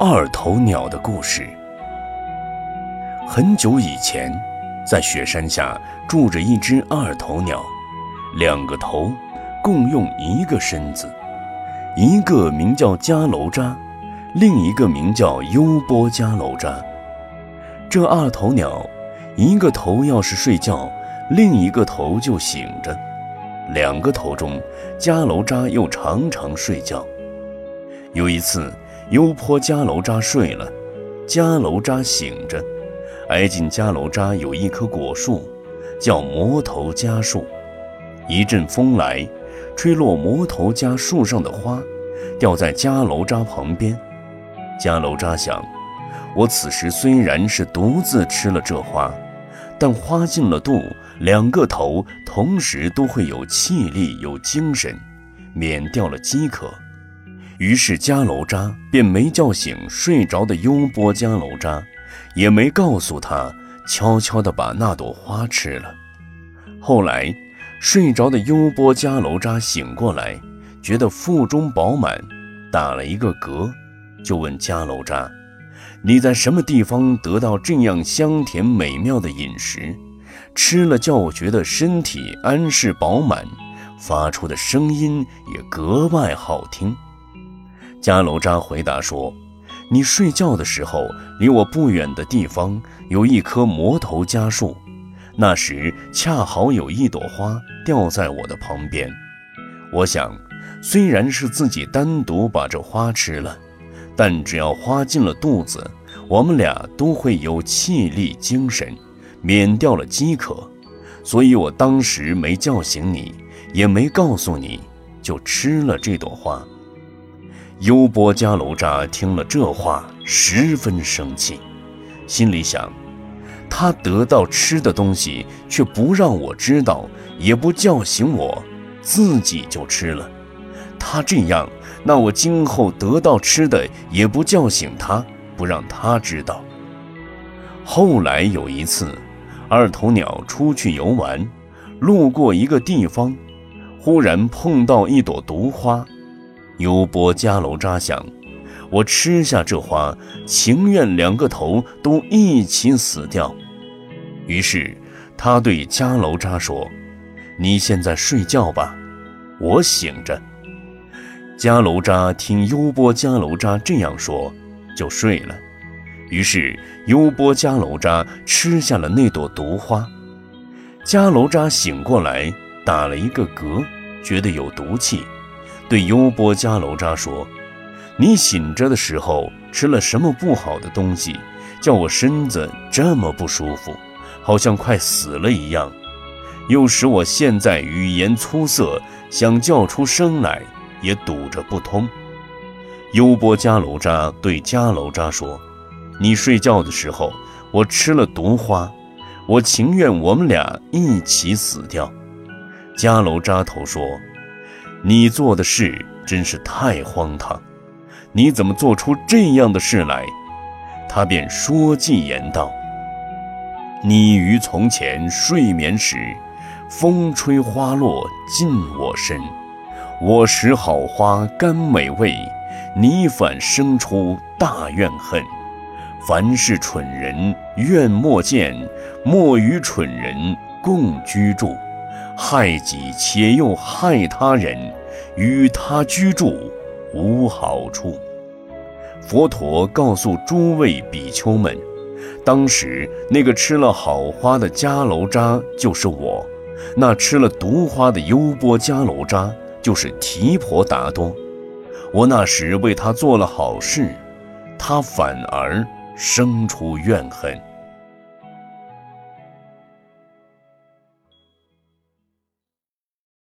二头鸟的故事。很久以前，在雪山下住着一只二头鸟，两个头共用一个身子，一个名叫迦楼扎，另一个名叫优波迦楼扎。这二头鸟，一个头要是睡觉，另一个头就醒着；两个头中，迦楼扎又常常睡觉。有一次，优坡迦楼扎睡了，迦楼扎醒着，挨近迦楼扎有一棵果树，叫魔头迦树。一阵风来，吹落魔头迦树上的花，掉在迦楼扎旁边。迦楼扎想：我此时虽然是独自吃了这花，但花进了肚，两个头同时都会有气力、有精神，免掉了饥渴。于是迦楼扎便没叫醒睡着的优波迦楼扎，也没告诉他，悄悄地把那朵花吃了。后来，睡着的优波迦楼扎醒过来，觉得腹中饱满，打了一个嗝，就问迦楼扎：“你在什么地方得到这样香甜美妙的饮食？吃了叫我觉得身体安适饱满，发出的声音也格外好听。”迦楼扎回答说：“你睡觉的时候，离我不远的地方有一棵魔头迦树，那时恰好有一朵花掉在我的旁边。我想，虽然是自己单独把这花吃了，但只要花进了肚子，我们俩都会有气力、精神，免掉了饥渴。所以我当时没叫醒你，也没告诉你，就吃了这朵花。”优波迦楼扎听了这话，十分生气，心里想：他得到吃的东西，却不让我知道，也不叫醒我，自己就吃了。他这样，那我今后得到吃的，也不叫醒他，不让他知道。后来有一次，二头鸟出去游玩，路过一个地方，忽然碰到一朵毒花。优波迦楼扎想，我吃下这花，情愿两个头都一起死掉。于是他对迦楼扎说：“你现在睡觉吧，我醒着。”迦楼扎听优波迦楼扎这样说，就睡了。于是优波迦楼扎吃下了那朵毒花。迦楼扎醒过来，打了一个嗝，觉得有毒气。对优波迦楼扎说：“你醒着的时候吃了什么不好的东西，叫我身子这么不舒服，好像快死了一样，又使我现在语言粗涩，想叫出声来也堵着不通。”优波迦楼扎对迦楼扎说：“你睡觉的时候，我吃了毒花，我情愿我们俩一起死掉。”迦楼扎头说。你做的事真是太荒唐！你怎么做出这样的事来？他便说计言道：“你于从前睡眠时，风吹花落尽我身，我食好花甘美味，你反生出大怨恨。凡是蠢人，愿莫见，莫与蠢人共居住。”害己且又害他人，与他居住无好处。佛陀告诉诸位比丘们，当时那个吃了好花的迦楼扎就是我，那吃了毒花的优波迦楼扎就是提婆达多。我那时为他做了好事，他反而生出怨恨。